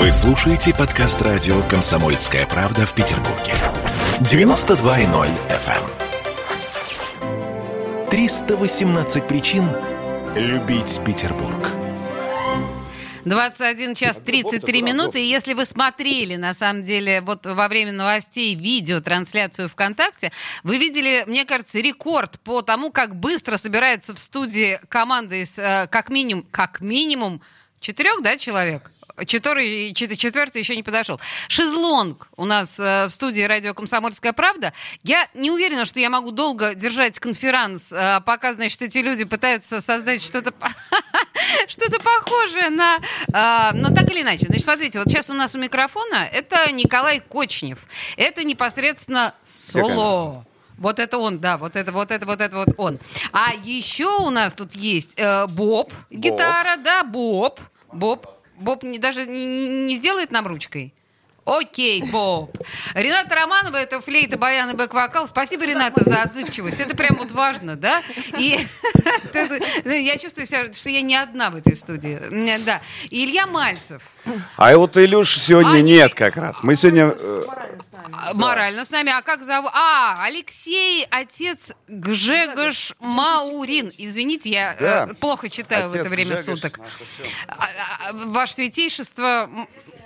Вы слушаете подкаст радио «Комсомольская правда» в Петербурге. 92.0 FM. 318 причин любить Петербург. 21 час 33 минуты. И если вы смотрели, на самом деле, вот во время новостей видео, трансляцию ВКонтакте, вы видели, мне кажется, рекорд по тому, как быстро собирается в студии команда из э, как минимум, как минимум четырех, да, человек? Четвертый, четвертый еще не подошел. Шезлонг у нас э, в студии радио «Комсомольская правда». Я не уверена, что я могу долго держать конферанс, э, пока, значит, эти люди пытаются создать что-то что-то похожее на... Э, но так или иначе. Значит, смотрите, вот сейчас у нас у микрофона это Николай Кочнев. Это непосредственно соло. Вот это он, да, вот это, вот это, вот это, вот он. А еще у нас тут есть э, Боб, гитара, да, Боб, Боб. Боб не, даже не, не сделает нам ручкой? Окей, Боб. Рената Романова, это флейта, баян и бэк-вокал. Спасибо, Рената, за отзывчивость. Это прям вот важно, да? И я чувствую себя, что я не одна в этой студии. Да. Илья Мальцев. А вот Илюш сегодня а, нет как раз. Мы сегодня... Э, морально с нами. А, морально с нами. А как зовут? А, Алексей, отец Гжегош Маурин. Извините, я э, да. плохо читаю отец в это время Гжегош, суток. А, ваше святейшество,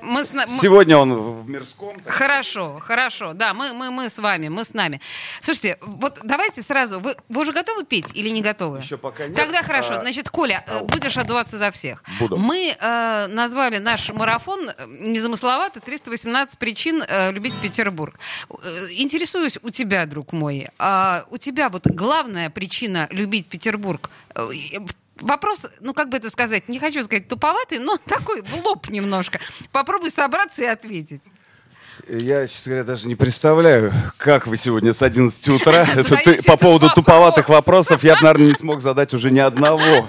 мы с. Сегодня он в мирском. Так. Хорошо, хорошо. Да, мы, мы, мы с вами, мы с нами. Слушайте, вот давайте сразу. Вы, вы уже готовы петь или не готовы? Еще пока нет. Тогда хорошо. А... Значит, Коля, а... будешь отдуваться за всех. Буду. Мы э, назвали наш марафон э, незамысловато 318 причин э, любить Петербург. Э, интересуюсь у тебя, друг мой. Э, у тебя вот главная причина любить Петербург э, Вопрос, ну как бы это сказать, не хочу сказать туповатый, но такой в лоб немножко. Попробуй собраться и ответить. Я, честно говоря, даже не представляю, как вы сегодня с 11 утра по поводу туповатых вопросов я бы, наверное, не смог задать уже ни одного.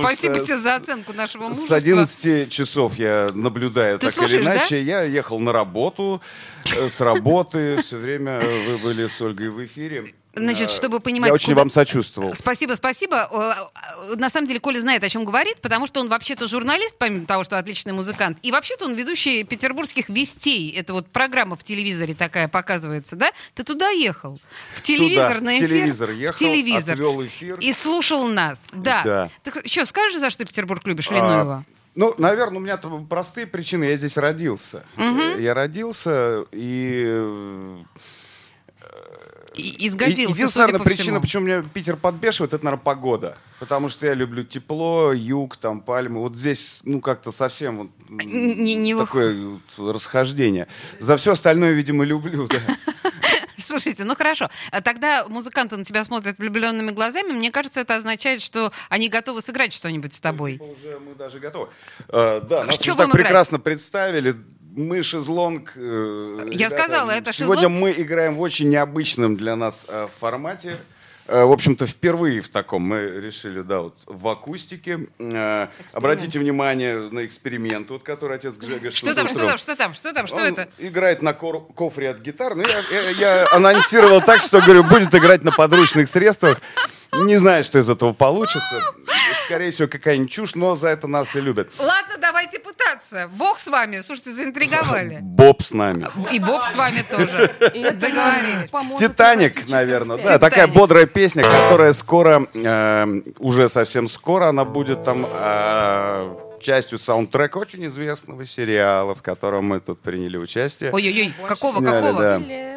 Спасибо тебе за оценку нашего мужества. С 11 часов я наблюдаю так или иначе. Я ехал на работу, э, с работы, все время вы были с Ольгой в эфире. Значит, чтобы понимать... Я очень куда... вам сочувствовал. Спасибо, спасибо. На самом деле, Коля знает, о чем говорит, потому что он вообще-то журналист, помимо того, что отличный музыкант. И вообще-то он ведущий петербургских вестей. Это вот программа в телевизоре такая показывается, да? Ты туда ехал? В телевизор, туда, на эфир? телевизор ехал, в телевизор. эфир. И слушал нас. Да. да. Так что, скажешь, за что Петербург любишь, а, Ленуева? Ну, наверное, у меня простые причины. Я здесь родился. Угу. Я родился и и изгодился, Единственная, наверное, причина, всему. почему меня Питер подбешивает, это, наверное, погода. Потому что я люблю тепло, юг, там, пальмы. Вот здесь, ну, как-то совсем вот, не, не такое вот расхождение. За все остальное, видимо, люблю, да. Слушайте, ну хорошо. А тогда музыканты на тебя смотрят влюбленными глазами. Мне кажется, это означает, что они готовы сыграть что-нибудь с тобой. Ну, типа уже мы даже готовы. А, да, нас так прекрасно представили мы шезлонг. Э, Я ребята, сказала, это сегодня шезлонг. Сегодня мы играем в очень необычном для нас э, формате. Э, в общем-то, впервые в таком мы решили, да, вот в акустике. Э, обратите внимание на эксперимент, вот, который отец Гжега Что там, что там, что там, что там, что Он это? играет на кор- кофре от гитар. Ну, я, я, я анонсировал так, что, говорю, будет играть на подручных средствах. Не знаю, что из этого получится. Скорее всего, какая-нибудь чушь, но за это нас и любят. Ладно, давайте пытаться. Бог с вами. Слушайте, заинтриговали. Боб с нами. И Боб с вами тоже. Договорились. Титаник, наверное. Да, такая бодрая песня, которая скоро, э, уже совсем скоро, она будет там э, частью саундтрека очень известного сериала, в котором мы тут приняли участие. Ой-ой-ой, какого, какого? Да.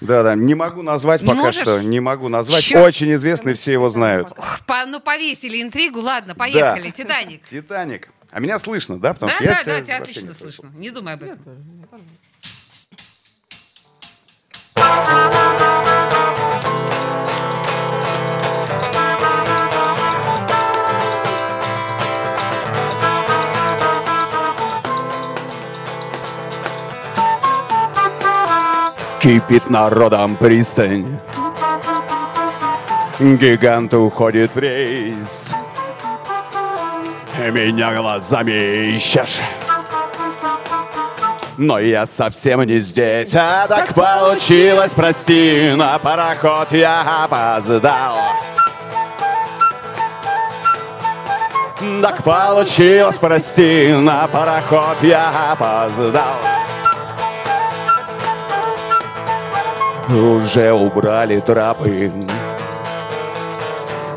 Да, да, не могу назвать не пока можешь? что, не могу назвать. Черт. Очень известный, все его знают. По, ну, повесили интригу, ладно, поехали. Да. Титаник. Титаник. А меня слышно, да? Потому да, что да, я да, тебя отлично слышно. Не думай об этом. Кипит народом пристань Гигант уходит в рейс Меня глазами ищешь но я совсем не здесь, а так получилось, прости, на пароход я опоздал. Так получилось, прости, на пароход я опоздал. Уже убрали трапы,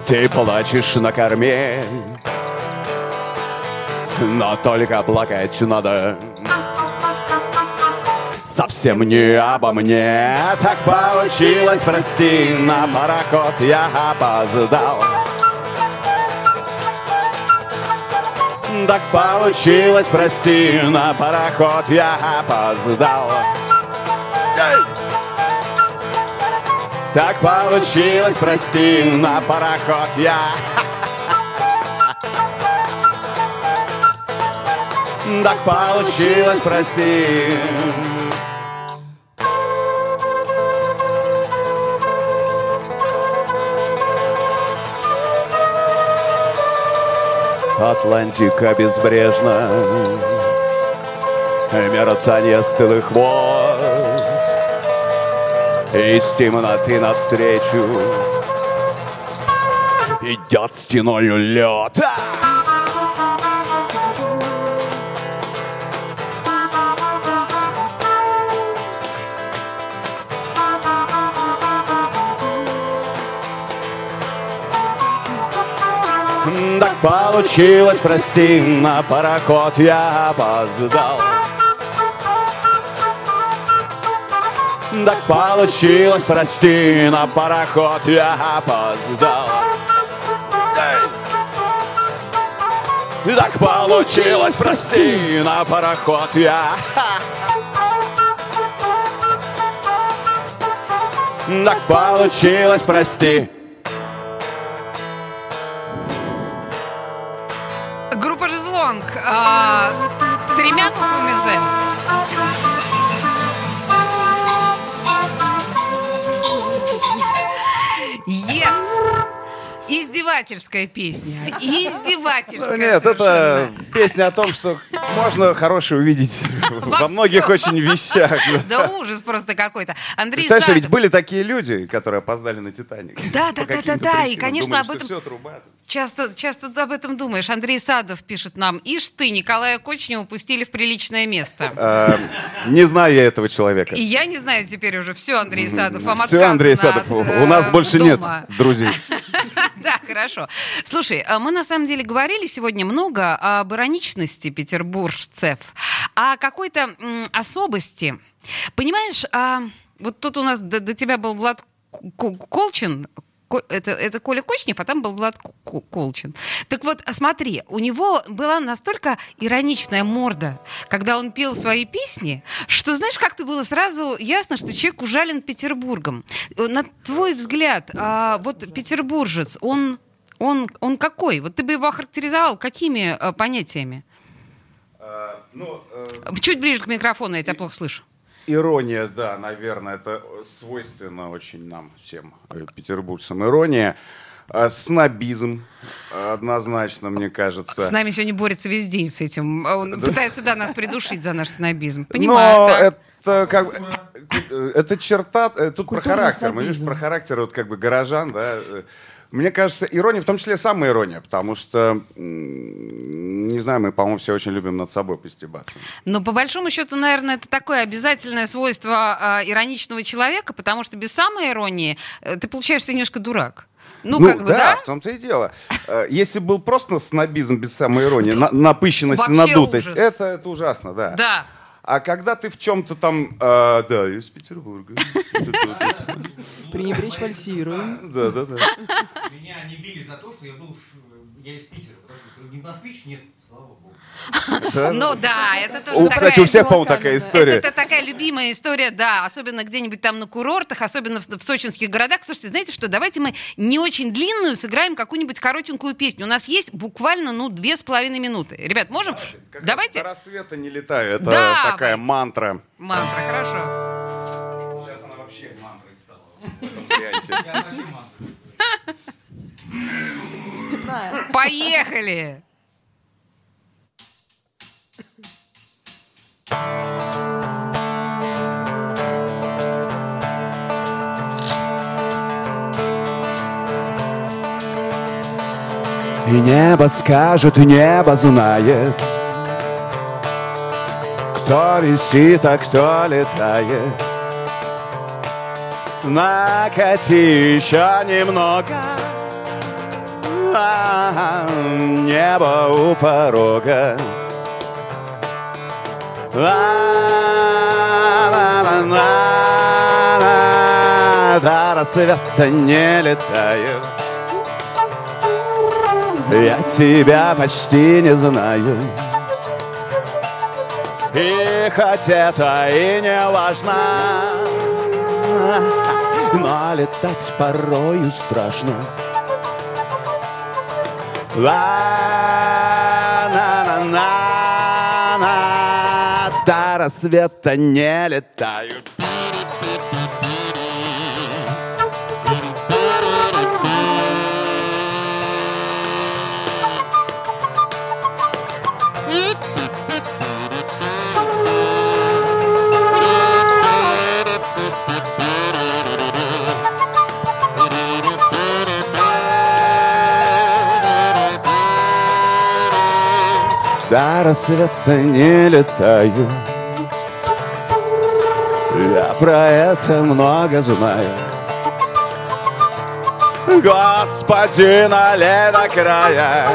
ты плачешь на корме, но только плакать надо совсем не обо мне. Так получилось, прости, на пароход я опоздал. Так получилось, прости, на пароход я опоздал. Так получилось, прости, на пароход я Так получилось, прости. Атлантика безбрежна, мерцание стылых вод, Из темноты навстречу идет стеною лед. Так получилось, прости, на пароход я опоздал. Так получилось, прости, на пароход я опоздал. Так получилось, прости, на пароход я. Так получилось, прости. Издевательская песня. Издевательская Нет, это песня о том, что можно хорошее увидеть Во во многих очень вещах. Да ужас просто какой-то. Андрей Представляешь, Садов. ведь были такие люди, которые опоздали на «Титаник». Да, да, да, да, да, и, конечно, думали, об этом-. Часто, часто об этом думаешь. Андрей Садов пишет нам. Ишь ты, Николая Кочнева упустили в приличное место. Э, Не знаю я этого человека. И я не знаю теперь уже. Все, Андрей Садов, вам Все, Андрей Садов, у э, нас больше нет друзей. Хорошо. Слушай, а мы на самом деле говорили сегодня много об ироничности петербуржцев, о какой-то особости. Понимаешь, а, вот тут у нас до, до тебя был Влад Колчин, Ко- это, это Коля Кочнев, а там был Влад Колчин. Так вот, смотри, у него была настолько ироничная морда, когда он пел свои песни, что, знаешь, как-то было сразу ясно, что человек ужален Петербургом. Э, На твой взгляд, а, вот петербуржец, он, он, он какой? Вот ты бы его охарактеризовал какими э, понятиями? Ну, э, Чуть ближе к микрофону, я тебя плохо слышу. Ирония, да, наверное, это свойственно очень нам всем, э, петербуржцам. Ирония, э, снобизм, э, однозначно, мне кажется. С нами сегодня борется весь день с этим. Он пытается да, нас придушить за наш снобизм. Понимаю. Но это как бы, э, это черта, э, тут про Культурный характер. Мы видишь снобизм. про характер вот как бы горожан, да. Э, Мне кажется, ирония, в том числе самая ирония, потому что, не знаю, мы, по-моему, все очень любим над собой постебаться. Но по большому счету, наверное, это такое обязательное свойство а, ироничного человека, потому что без самой иронии э, ты получаешься немножко дурак. Ну, как бы, да? в том-то и дело. Э, Если был просто снобизм без самой иронии, на- напыщенность, надутость, это, это ужасно, да. Да. А когда ты в чем-то там, э, да, я из Петербурга. Пренебречь фальсируем. Да, да, да. Меня не били за то, что я был, в- я из Питера. Не москвич, нет, слава богу. Ну да, это тоже У, такая... Кстати, у всех, по-моему, такая история. Это, это такая любимая история, да, особенно где-нибудь там на курортах, особенно в, в сочинских городах. Слушайте, знаете что, давайте мы не очень длинную сыграем какую-нибудь коротенькую песню. У нас есть буквально, ну, две с половиной минуты. Ребят, можем? Как Давайте. До рассвета не летаю. Это такая мантра. Мантра, хорошо. Сейчас она вообще мантрой стала. Степная. Поехали! И небо скажет, и небо знает, кто висит, а кто летает. Накати еще немного, а, небо у порога. До рассвета не летаю. Я тебя почти не знаю. И хоть это и не важно, но летать порою страшно. Ла-на-на-на-на, до рассвета не летаю. До рассвета не летаю Я про это много знаю. Господи, налей до края.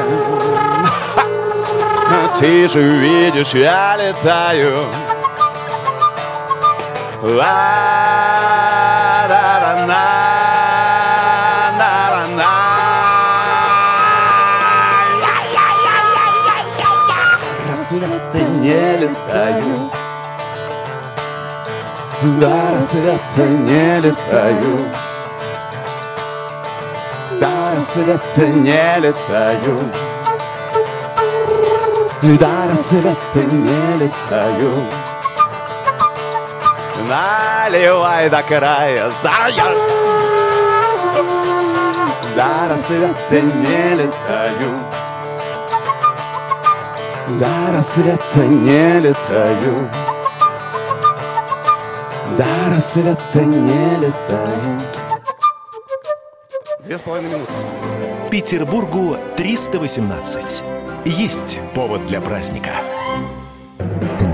Ты же видишь, я летаю. Рассвета До рассвета не летаю До рассвета не летаю До рассвета не летаю Наливай до края зая. До рассвета не летаю До рассвета не летаю До рассвета не летаю Две с половиной минуты. Петербургу 318. Есть повод для праздника.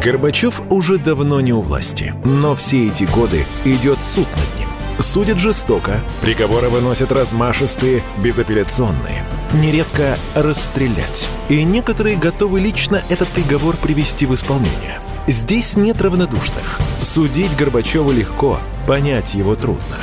Горбачев уже давно не у власти, но все эти годы идет суд над ним. Судят жестоко, приговоры выносят размашистые, безапелляционные. Нередко расстрелять. И некоторые готовы лично этот приговор привести в исполнение. Здесь нет равнодушных. Судить Горбачева легко, понять его трудно.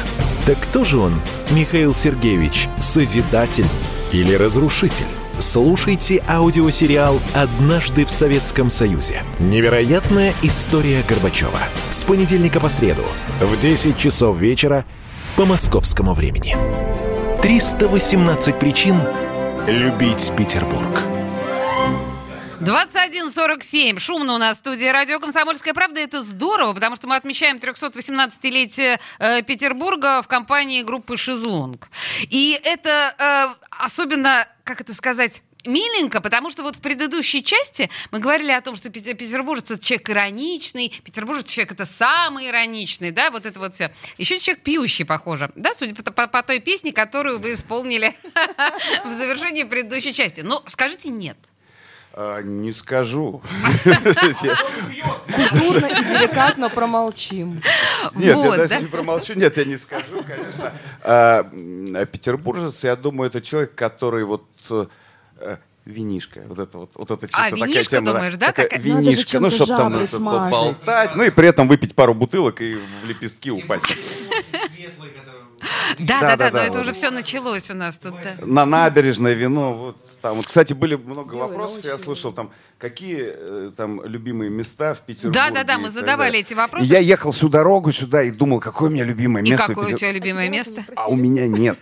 Так кто же он, Михаил Сергеевич, созидатель или разрушитель? Слушайте аудиосериал «Однажды в Советском Союзе». Невероятная история Горбачева. С понедельника по среду в 10 часов вечера по московскому времени. 318 причин любить Петербург. 21.47. Шумно у нас в студии радио «Комсомольская правда». Это здорово, потому что мы отмечаем 318-летие э, Петербурга в компании группы «Шезлонг». И это э, особенно, как это сказать миленько, потому что вот в предыдущей части мы говорили о том, что пете- петербуржец это человек ироничный, петербуржец человек это самый ироничный, да, вот это вот все. Еще человек пьющий, похоже, да, судя по, по- по той песне, которую вы исполнили в завершении предыдущей части. Но скажите нет. А, не скажу. Культурно и деликатно промолчим. Нет, Вот, я даже да? не промолчу, нет, я не скажу, конечно. А, Петербуржец, я думаю, это человек, который вот э, винишка, вот это вот, вот это чисто А, такая винишка, тема, думаешь, да, такая Винишка, ну, чтобы там это, смазать. поболтать, ну и при этом выпить пару бутылок и в лепестки упасть. Светлый, который... Да, да, да, но это уже все началось у нас тут. да. На набережной вино, вот там. Вот, кстати, были много вопросов, я слышал там, какие э, там любимые места в Петербурге. Да-да-да, и мы так задавали эти вопросы. И я ехал всю дорогу сюда и думал, какое у меня любимое И место. в какое у тебя любимое место? А у меня нет.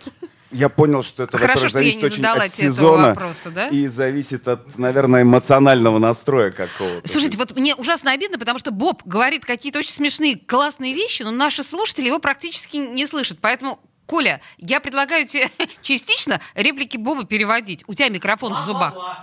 Я понял, что это, Хорошо, что я не очень задала от тебе этого сезона вопроса, да? и зависит от, наверное, эмоционального настроя какого-то. Слушайте, вот мне ужасно обидно, потому что Боб говорит какие-то очень смешные, классные вещи, но наши слушатели его практически не слышат. Поэтому, Коля, я предлагаю тебе частично реплики Боба переводить. У тебя микрофон в зубах.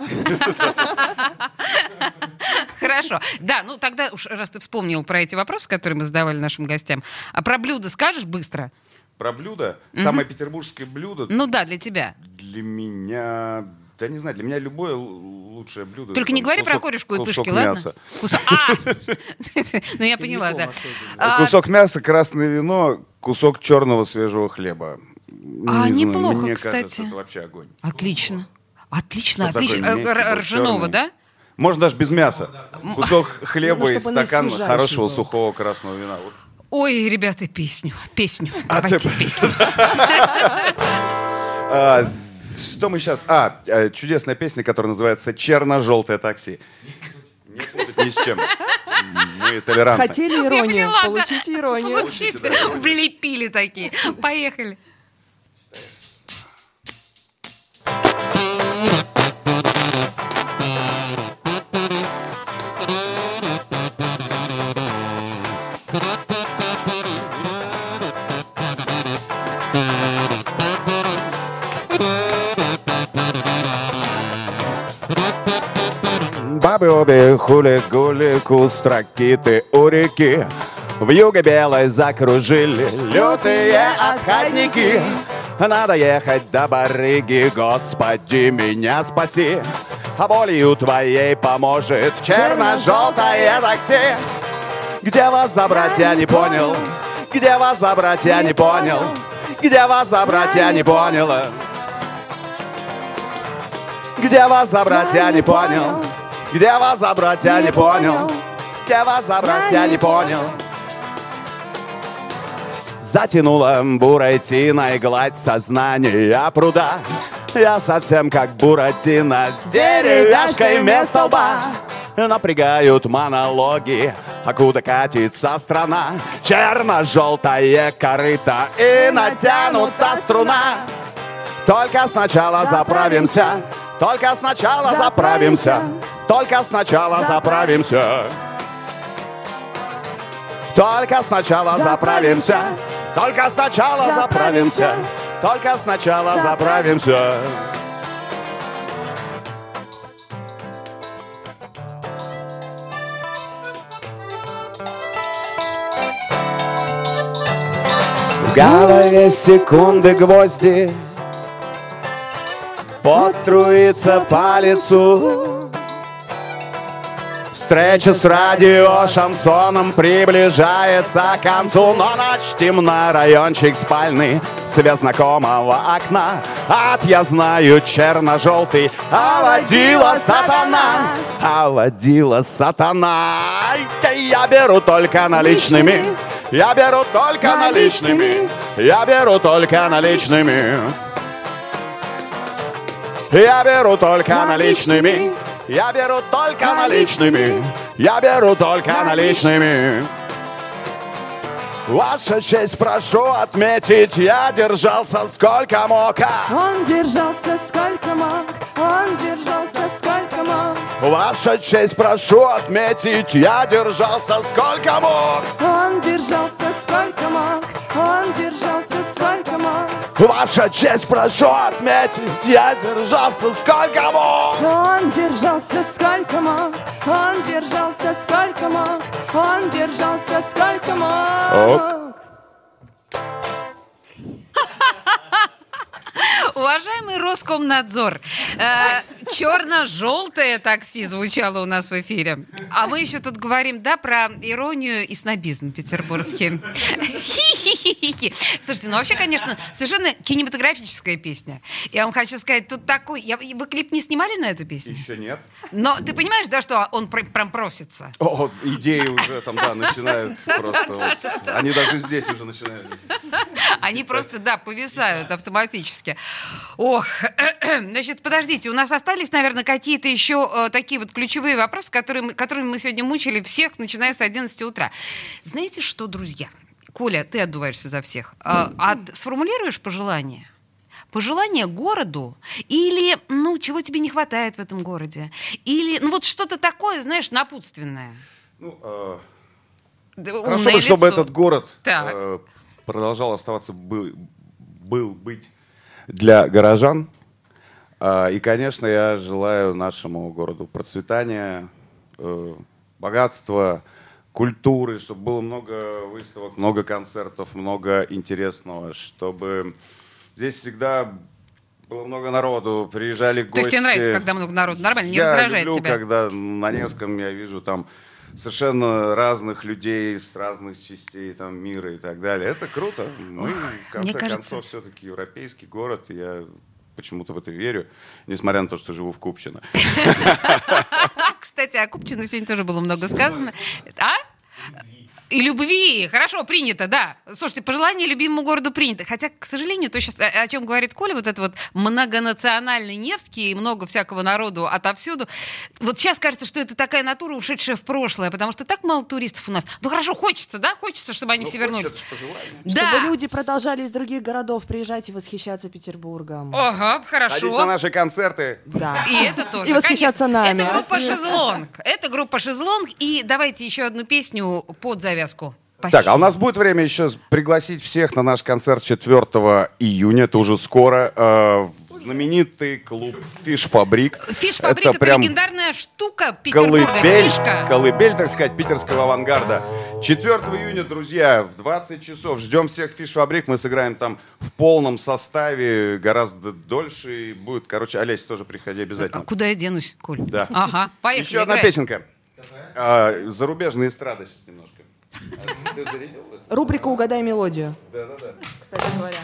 Хорошо. Да, ну тогда уж раз ты вспомнил про эти вопросы, которые мы задавали нашим гостям, а про блюдо скажешь быстро? Про блюдо, самое петербургское блюдо Ну да, для тебя. для меня я не знаю, для меня любое лучшее блюдо. Только не говори про корешку и пышки, ладно? Кусок А! Ну, я поняла, да. А, кусок мяса, красное вино, кусок черного свежего хлеба. А, неплохо, кстати. Кажется, это вообще огонь. Отлично. Отлично, отлично. Э, ржаного, да? Можно даже без мяса. Кусок хлеба и стакан хорошего сухого красного вина. Ой, ребята, песню, песню. А Давайте песню. А, что мы сейчас... А, э, чудесная песня, которая называется «Черно-желтое такси». Не путать ни с чем. Мы толерантны. Хотели иронию, получите иронию. Получите, влепили такие. Поехали. Хули-гули, кустракиты у реки. В юге белой закружили лютые отходники Надо ехать до барыги, Господи, меня спаси. А болью твоей поможет черно-желтое такси. Где вас забрать, я не понял. Где вас забрать, я не понял. Где вас забрать, я не понял. Где вас забрать, я не понял где вас забрать, я не понял. Где вас забрать, я не понял. Затянула бурой тиной гладь сознания пруда. Я совсем как Буратино с деревяшкой вместо лба. Напрягают монологи, а куда катится страна. Черно-желтое корыто и натянута струна. Только сначала заправимся, только сначала заправимся, только сначала заправимся. Только сначала заправимся, только сначала заправимся, только сначала заправимся. В голове секунды гвозди подструится по лицу. Встреча с радио шансоном приближается к концу Но ночь темна, райончик спальный Свет знакомого окна. От я знаю черно-желтый А водила сатана А водила сатана Я беру только наличными Я беру только наличными Я беру только наличными я беру только наличными. Я беру только наличными. Я беру только наличными. Ваша честь, прошу отметить, я держался сколько мог. Он держался сколько мог, он держался сколько мог. Ваша честь, прошу отметить, я держался сколько мог. Он держался сколько мог, он держался сколько мог. Ваша честь, прошу отметить, я держался сколько мог. Он держался сколько мог, он держался сколько мог, он держался сколько мог. Уважаемый Роскомнадзор, э, черно-желтое такси звучало у нас в эфире. А мы еще тут говорим, да, про иронию и снобизм петербургский. Слушайте, ну вообще, конечно, совершенно кинематографическая песня. Я вам хочу сказать, тут такой... Я, вы клип не снимали на эту песню? Еще нет. Но ты понимаешь, да, что он прям просится? О, идеи уже там, да, начинают просто. Они даже здесь уже начинают. Они просто, да, повисают автоматически. Ох, значит, подождите, у нас остались, наверное, какие-то еще э, такие вот ключевые вопросы, которые, которыми мы сегодня мучили всех, начиная с 11 утра. Знаете что, друзья? Коля, ты отдуваешься за всех. А, а сформулируешь пожелание? Пожелание городу или, ну, чего тебе не хватает в этом городе? Или, ну, вот что-то такое, знаешь, напутственное. Ну, э, хорошо бы, чтобы этот город э, продолжал оставаться, был, был быть для горожан. Э, и, конечно, я желаю нашему городу процветания, э, богатства, культуры, чтобы было много выставок, много концертов, много интересного, чтобы здесь всегда Было много народу, приезжали гости. То есть тебе нравится, когда много народу? Нормально, не я раздражает люблю, тебя? когда на Невском я вижу там совершенно разных людей с разных частей там, мира и так далее. Это круто. Мы, в конце мне кажется- концов, все-таки европейский город. Я почему-то в это верю, несмотря на то, что живу в Купчино. Кстати, о Купчино сегодня тоже было много сказано. А? И любви. Хорошо, принято, да. Слушайте, пожелание любимому городу принято. Хотя, к сожалению, то сейчас, о, чем говорит Коля, вот это вот многонациональный Невский, и много всякого народу отовсюду. Вот сейчас кажется, что это такая натура, ушедшая в прошлое, потому что так мало туристов у нас. Ну хорошо, хочется, да? Хочется, чтобы они Ну, все вернулись. Да. Чтобы люди продолжали из других городов приезжать и восхищаться Петербургом. Ага, Ходить хорошо. на наши концерты. Да. И это тоже. И восхищаться конечно. нами. Это группа «Шезлонг». Это группа «Шезлонг». И давайте еще одну песню под завязку. Так, а у нас будет время еще пригласить всех на наш концерт 4 июня, это уже скоро, э, знаменитый клуб «Фиш Фабрик». Фиш-фабрик — это, прям легендарная штука Петербурга. колыбель, Фишка. колыбель, так сказать, питерского авангарда. 4 июня, друзья, в 20 часов. Ждем всех в Фиш-фабрик. Мы сыграем там в полном составе, гораздо дольше. И будет, короче, Олесь, тоже приходи А обязательно. куда я денусь, Коль? Да. Ага, поехали. Еще одна играть. песенка. А, зарубежная эстрада сейчас немножко. Рубрика «Угадай мелодию». Да-да-да. Кстати говоря.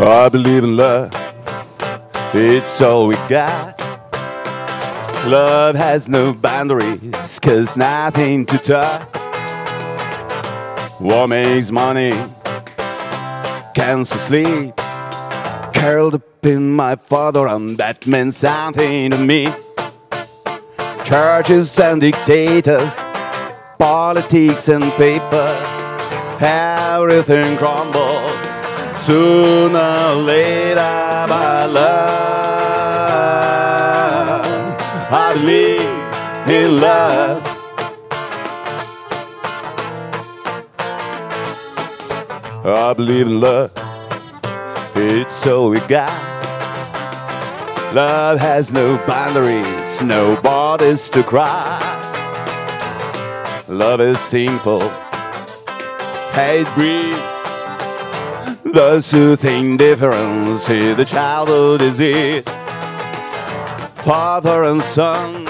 I believe in love. It's all we got. Love has no boundaries, cause nothing to touch. What makes money? can't sleep. Curled up in my father, and that meant something to me. Churches and dictators, politics and paper, everything crumbles sooner or later. My love, I believe in love. I believe in love. It's all we got. Love has no boundaries, no borders to cry. Love is simple, hate breed. Those who think different see the childhood disease. Father and son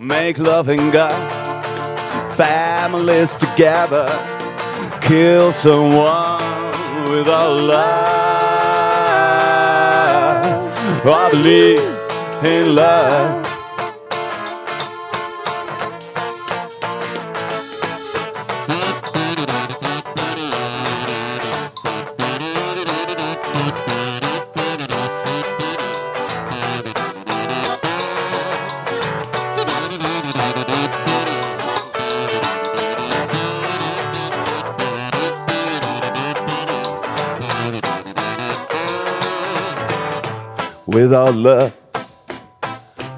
make love loving God. Families together kill someone with without love. I believe in love. Without love,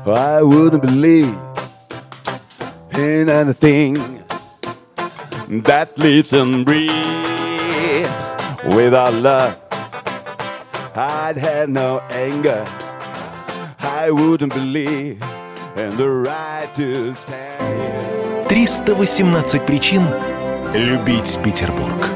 I wouldn't believe in anything that lives and breathes. Without love, I'd have no anger. I wouldn't believe in the right to stand. 318 причин любить Петербург.